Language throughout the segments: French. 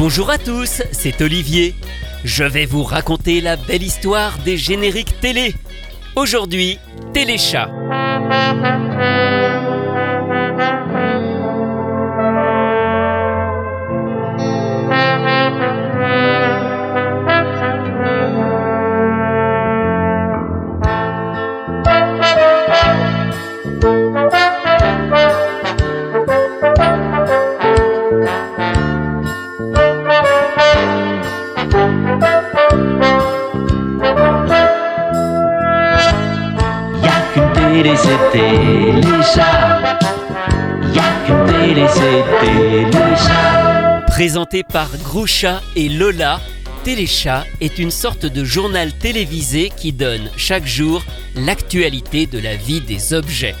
Bonjour à tous, c'est Olivier. Je vais vous raconter la belle histoire des génériques télé. Aujourd'hui, Téléchat. Présenté par Groucha et Lola, Téléchat est une sorte de journal télévisé qui donne chaque jour l'actualité de la vie des objets.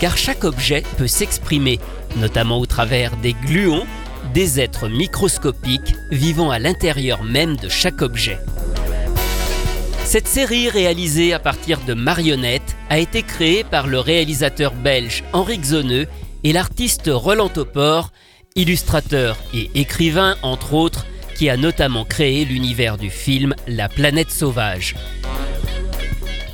Car chaque objet peut s'exprimer, notamment au travers des gluons, des êtres microscopiques vivant à l'intérieur même de chaque objet. Cette série réalisée à partir de marionnettes a été créée par le réalisateur belge Henri Xoneux et l'artiste Roland Topor, illustrateur et écrivain entre autres, qui a notamment créé l'univers du film La planète sauvage.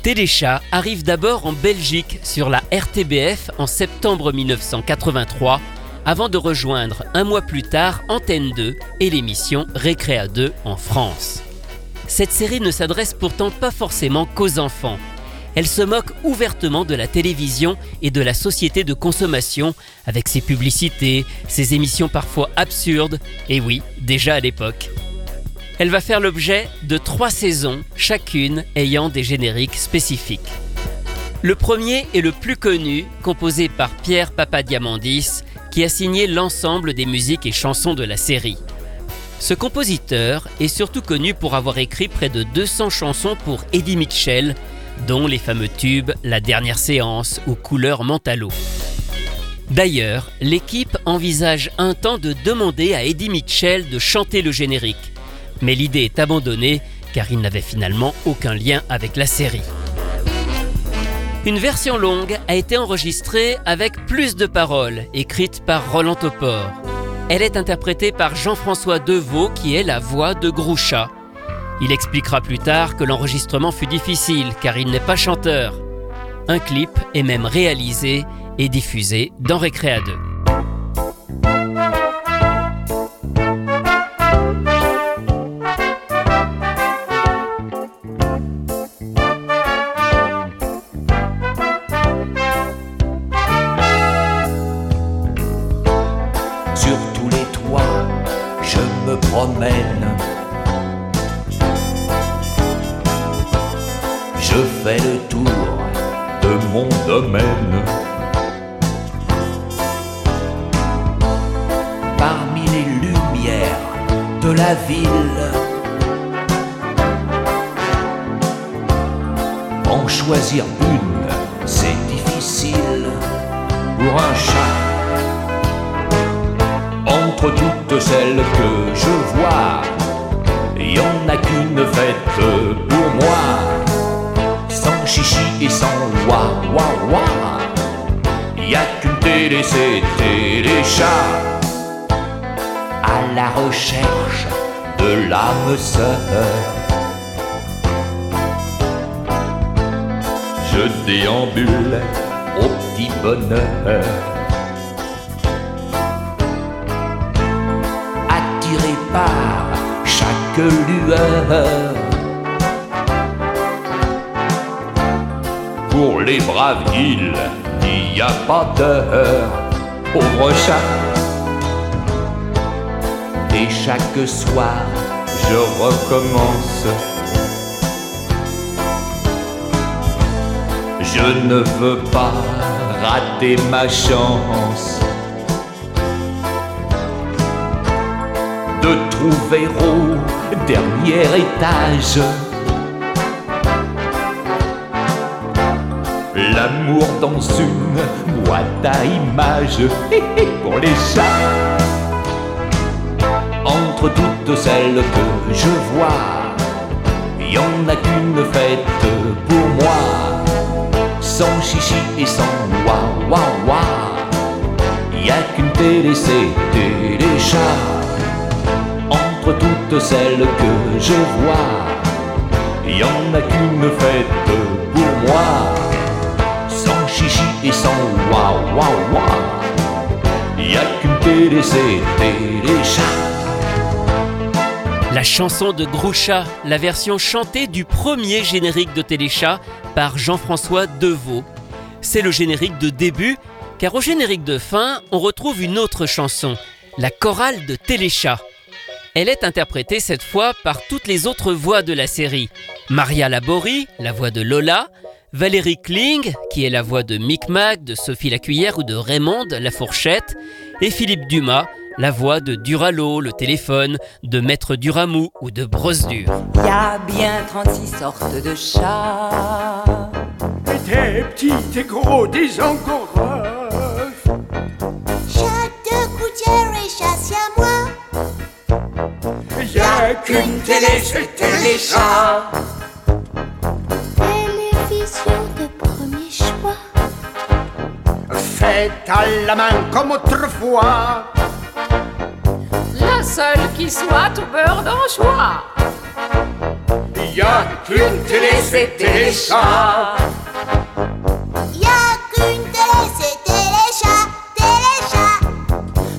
Téléchat arrive d'abord en Belgique sur la RTBF en septembre 1983 avant de rejoindre un mois plus tard Antenne 2 et l'émission Récréa 2 en France. Cette série ne s'adresse pourtant pas forcément qu'aux enfants. Elle se moque ouvertement de la télévision et de la société de consommation, avec ses publicités, ses émissions parfois absurdes, et oui, déjà à l'époque. Elle va faire l'objet de trois saisons, chacune ayant des génériques spécifiques. Le premier est le plus connu, composé par Pierre Papadiamandis, qui a signé l'ensemble des musiques et chansons de la série. Ce compositeur est surtout connu pour avoir écrit près de 200 chansons pour Eddie Mitchell, dont les fameux tubes La dernière séance ou Couleur Mentalo. D'ailleurs, l'équipe envisage un temps de demander à Eddie Mitchell de chanter le générique, mais l'idée est abandonnée car il n'avait finalement aucun lien avec la série. Une version longue a été enregistrée avec plus de paroles, écrite par Roland Topor. Elle est interprétée par Jean-François Deveau, qui est la voix de Groucha. Il expliquera plus tard que l'enregistrement fut difficile car il n'est pas chanteur. Un clip est même réalisé et diffusé dans Récréa 2. Je fais le tour de mon domaine. Parmi les lumières de la ville, en choisir une, c'est difficile pour un chat entre toutes celles que je vois, y en a qu'une faite pour moi, chichi et sans wa wa wa. Y a qu'une télé, c'est téléchat, à la recherche de l'âme sœur. Je déambule au petit bonheur. attiré par chaque lueur. Pour les braves îles, il n'y a pas d'heure, pauvre chat. Et chaque soir, je recommence. Je ne veux pas rater ma chance. de trouver au dernier étage l'amour dans une boîte à images pour les chats. Entre toutes celles que je vois, y en a qu'une faite pour moi, sans chichi et sans wa wa wa. Y a qu'une télé, c'est téléchat. entre toutes celles que je vois, y en a qu'une faite pour moi, La chanson de Groucha, la version chantée du premier générique de Téléchat par Jean-François Deveau. C'est le générique de début, car au générique de fin, on retrouve une autre chanson, la chorale de Téléchat. Elle est interprétée cette fois par toutes les autres voix de la série. Maria Laborie, la voix de Lola, Valérie Kling, qui est la voix de Micmac, de Sophie la Cuillère ou de Raymond la Fourchette, et Philippe Dumas, la voix de Duralo, le téléphone, de Maître Duramou ou de Brosse Dur. Y a bien 36 sortes de chats. Des petits, des gros, des angorins. Chat de gouttière et chasse à moi. Y a qu'une télé, c'est Téléchat. Télévision de premier choix. Faite à la main comme autrefois. La seule qui soit au beurre d'anchois. Y a qu'une télé, c'est Téléchat. Y a qu'une télé, c'est Téléchat, Téléchat.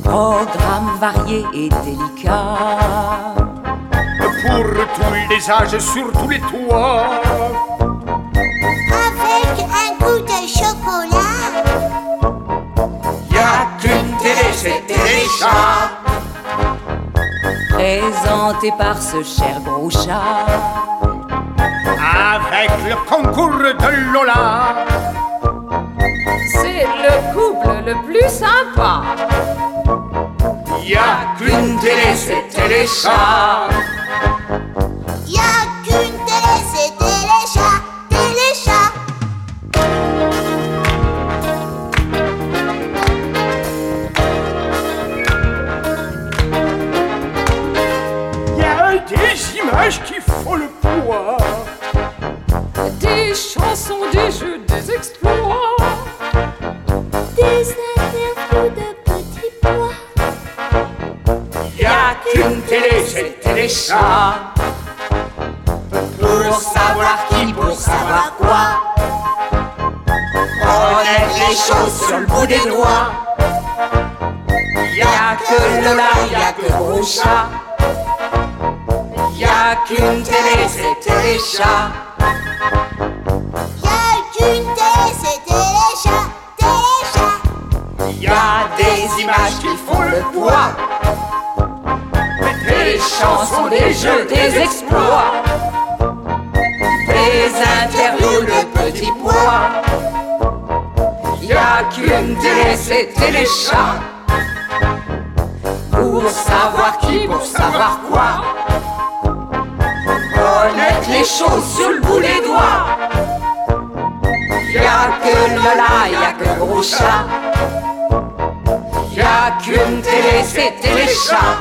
Programme varié et délicat. Pour tous les âges, sur tous les toits. Avec un goût de chocolat. Y a qu'une télé, c'est Téléchat. Présenté par ce cher gros chat. Avec le concours de Lola. C'est le couple le plus sympa. Y a qu'une télé, c'est Téléchat. Y a qu'une télé, c'est Téléchat, Des chansons, des jeux, des exploits. Des interviews de petits pois. Y a qu'une télé, c'est Téléchat. Pour savoir qui, pour savoir quoi. Connaître les choses sur le bout des doigts. Y a que Lola, y a que gros chat. Y a qu'une télé, c'est Téléchat. Y a qu'une télé, c'est Téléchat, Téléchat. Y a des images qui font le poids. Des chansons, des jeux, des exploits. Des interviews de petits pois. Y a qu'une télé, c'est Téléchat. Pour savoir qui, pour savoir quoi. Connaître les choses sur le bout des doigts. Y a que Lola, gros chat. Y a qu'une télé, c'est Téléchat.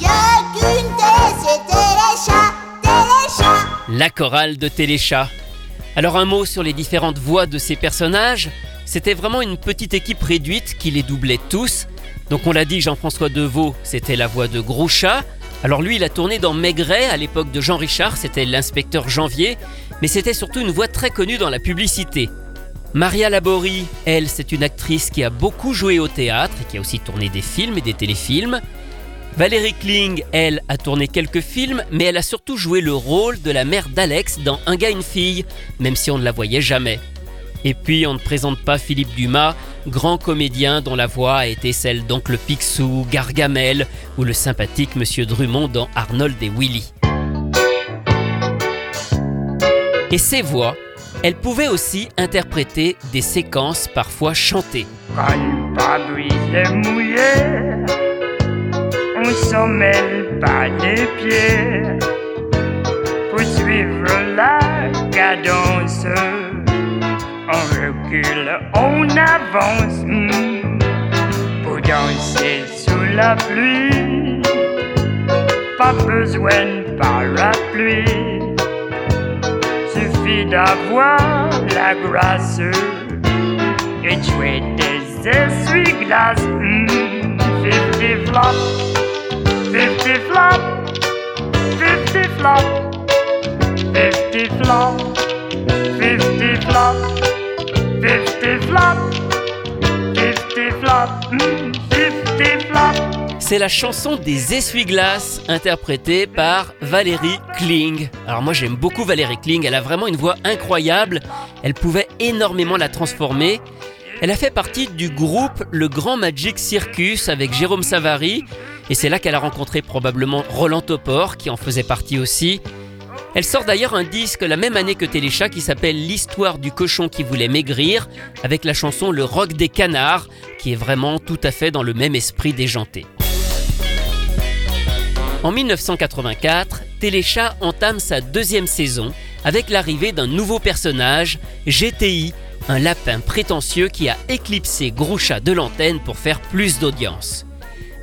Y a qu'une télé, c'est Téléchat, Téléchat. La chorale de Téléchat. Alors un mot sur les différentes voix de ces personnages. C'était vraiment une petite équipe réduite qui les doublait tous. Donc on l'a dit, Jean-François Deveau, c'était la voix de Groucha. Alors lui, il a tourné dans Maigret à l'époque de Jean Richard, c'était l'inspecteur Janvier, mais c'était surtout une voix très connue dans la publicité. Maria Laborie, elle, c'est une actrice qui a beaucoup joué au théâtre et qui a aussi tourné des films et des téléfilms. Valérie Kling, elle, a tourné quelques films, mais elle a surtout joué le rôle de la mère d'Alex dans Un gars, une fille, même si on ne la voyait jamais. Et puis on ne présente pas Philippe Dumas, grand comédien dont la voix a été celle d'Oncle Picsou, Gargamel ou le sympathique Monsieur Drummond dans Arnold et Willy. Et ces voix, elles pouvaient aussi interpréter des séquences parfois chantées. On recule, on avance hmm, pour danser sous la pluie. Pas besoin de parapluie, suffit d'avoir la grâce et de jouer des essuie-glaces. Mm, flip flop, 50 flop, 50 flop, 50 flop, 50 flop, 50 flop, C'est la chanson des essuie-glaces interprétée par Valérie Kling. Alors moi j'aime beaucoup Valérie Kling, elle a vraiment une voix incroyable, elle pouvait énormément la transformer. Elle a fait partie du groupe Le Grand Magic Circus avec Jérôme Savary et c'est là qu'elle a rencontré probablement Roland Topor qui en faisait partie aussi. Elle sort d'ailleurs un disque la même année que Téléchat qui s'appelle L'histoire du cochon qui voulait maigrir avec la chanson Le rock des canards qui est vraiment tout à fait dans le même esprit déjanté. En 1984, Téléchat entame sa deuxième saison avec l'arrivée d'un nouveau personnage, GTI, un lapin prétentieux qui a éclipsé Groucha de l'antenne pour faire plus d'audience.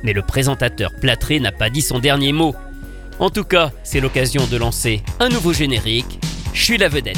Mais le présentateur plâtré n'a pas dit son dernier mot. En tout cas, c'est l'occasion de lancer un nouveau générique. Je suis la vedette.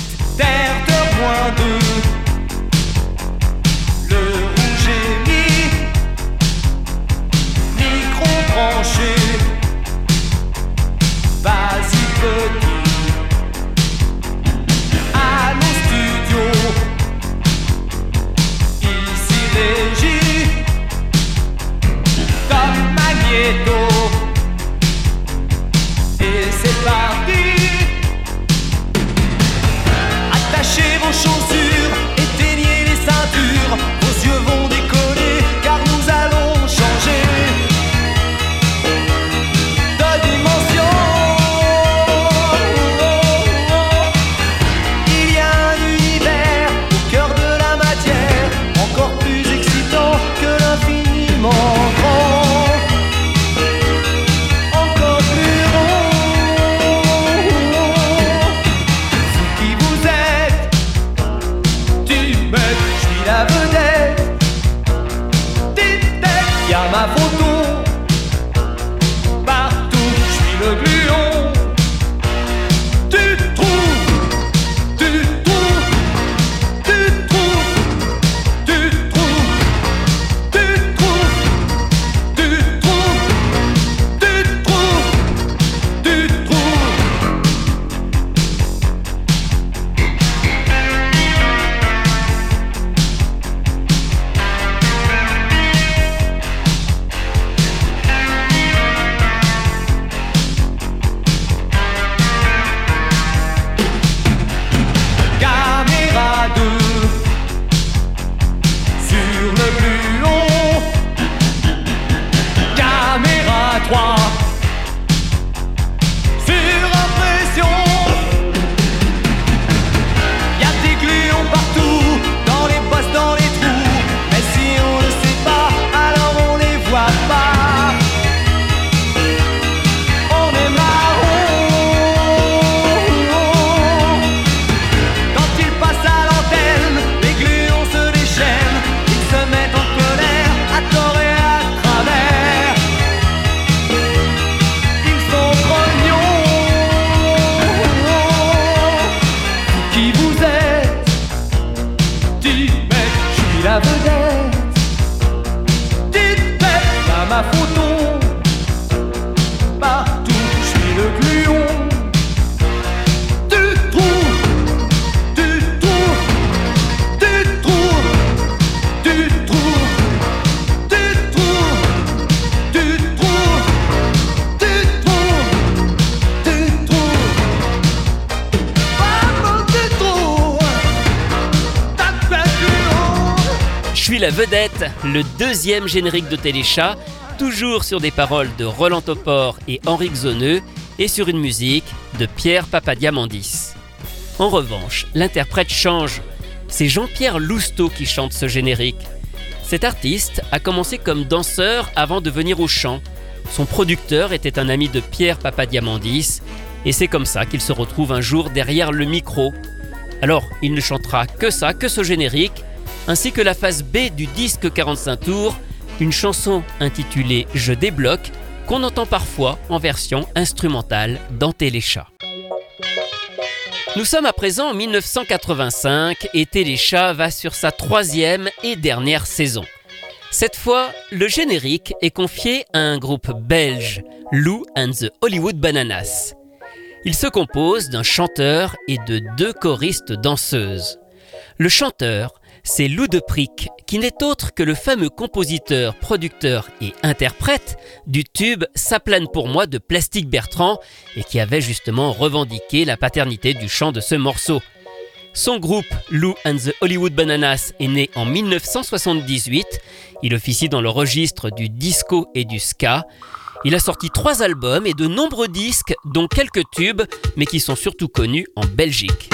La vedette. Dites mais à ma photo. La vedette, le deuxième générique de Téléchat, toujours sur des paroles de Roland Topor et Henri Xoneux et sur une musique de Pierre Papadiamandis. En revanche, l'interprète change. C'est Jean-Pierre Lousteau qui chante ce générique. Cet artiste a commencé comme danseur avant de venir au chant. Son producteur était un ami de Pierre Papadiamandis et c'est comme ça qu'il se retrouve un jour derrière le micro. Alors, il ne chantera que ça, que ce générique, ainsi que la phase B du disque 45 tours, une chanson intitulée Je débloque qu'on entend parfois en version instrumentale dans Téléchat. Nous sommes à présent en 1985 et Téléchat va sur sa troisième et dernière saison. Cette fois, le générique est confié à un groupe belge, Lou and the Hollywood Bananas. Il se compose d'un chanteur et de deux choristes danseuses. Le chanteur, c'est Lou de Prick, qui n'est autre que le fameux compositeur, producteur et interprète du tube Ça plane pour moi de Plastique Bertrand et qui avait justement revendiqué la paternité du chant de ce morceau. Son groupe Lou and the Hollywood Bananas est né en 1978. Il officie dans le registre du disco et du ska. Il a sorti trois albums et de nombreux disques, dont quelques tubes, mais qui sont surtout connus en Belgique.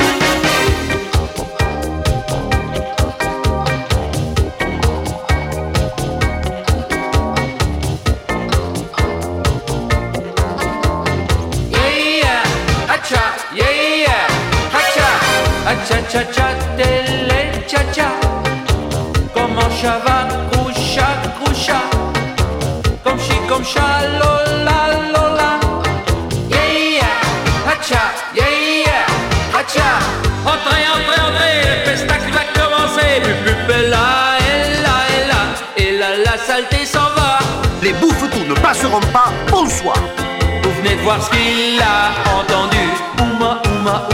Cha cha cha télé cha cha Comment ça va coucha coucha. Comme chi comme cha lola lola. Yeah yeah. Hacha yeah yeah. Hacha. Entrez entrez entrez. Le pestacle va commencer. Est là et là et là. Et là la saleté s'en va. Les bouffetous ne passeront pas, bonsoir. Vous venez de voir ce qu'il a entendu. Ouma ouma ouma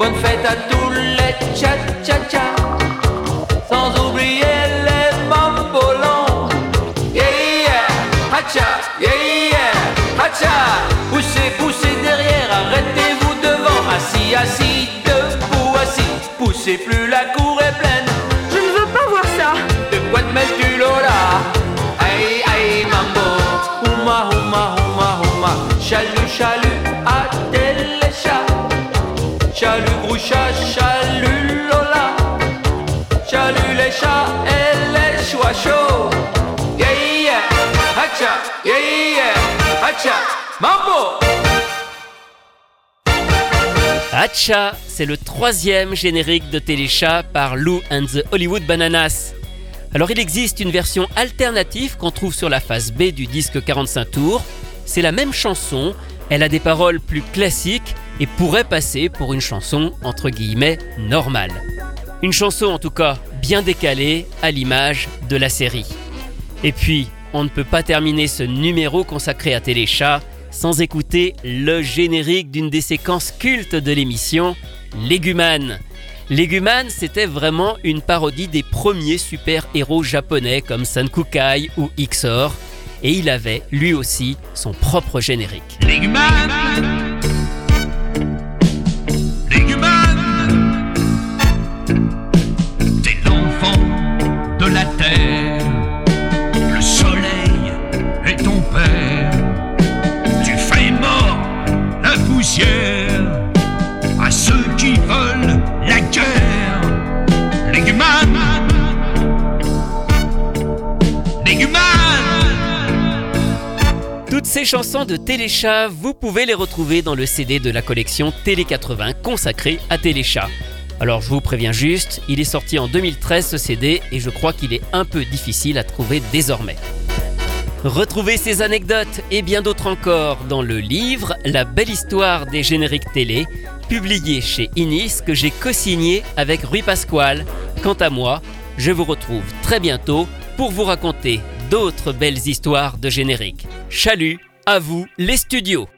Bonne fête à tous les cha-cha-cha Sans oublier les mambolons Yeah, yeah, hacha, yeah, yeah, hacha. Poussez, poussez derrière, arrêtez-vous devant. Assis, assis, debout, assis. Poussez plus, la cour est pleine. Je ne veux pas voir ça. De quoi te mettre du lola? Aïe, aïe, mambo. Ouma, ouma, ouma, ouma. Chalut, chalut, Groucha, chalut, lola Chalut les chats et les choix Yeah, yeah, hacha, yeah, yeah, hacha. Mambo. Hacha, c'est le troisième générique de Téléchat par Lou and the Hollywood Bananas. Alors il existe une version alternative qu'on trouve sur la face B du disque 45 tours. C'est la même chanson, elle a des paroles plus classiques et pourrait passer pour une chanson entre guillemets normale. Une chanson en tout cas bien décalée à l'image de la série. Et puis, on ne peut pas terminer ce numéro consacré à Téléchat sans écouter le générique d'une des séquences cultes de l'émission, Légumane. Légumane, c'était vraiment une parodie des premiers super-héros japonais comme Sankukai ou Ixor, et il avait lui aussi son propre générique. Ces chansons de Téléchat, vous pouvez les retrouver dans le CD de la collection Télé 80 consacrée à Téléchat. Alors je vous préviens juste, il est sorti en 2013 ce CD et je crois qu'il est un peu difficile à trouver désormais. Retrouvez ces anecdotes et bien d'autres encore dans le livre La belle histoire des génériques télé, publié chez Inis que j'ai co-signé avec Rui Pasquale. Quant à moi, je vous retrouve très bientôt pour vous raconter d'autres belles histoires de génériques. Chalut, à vous les studios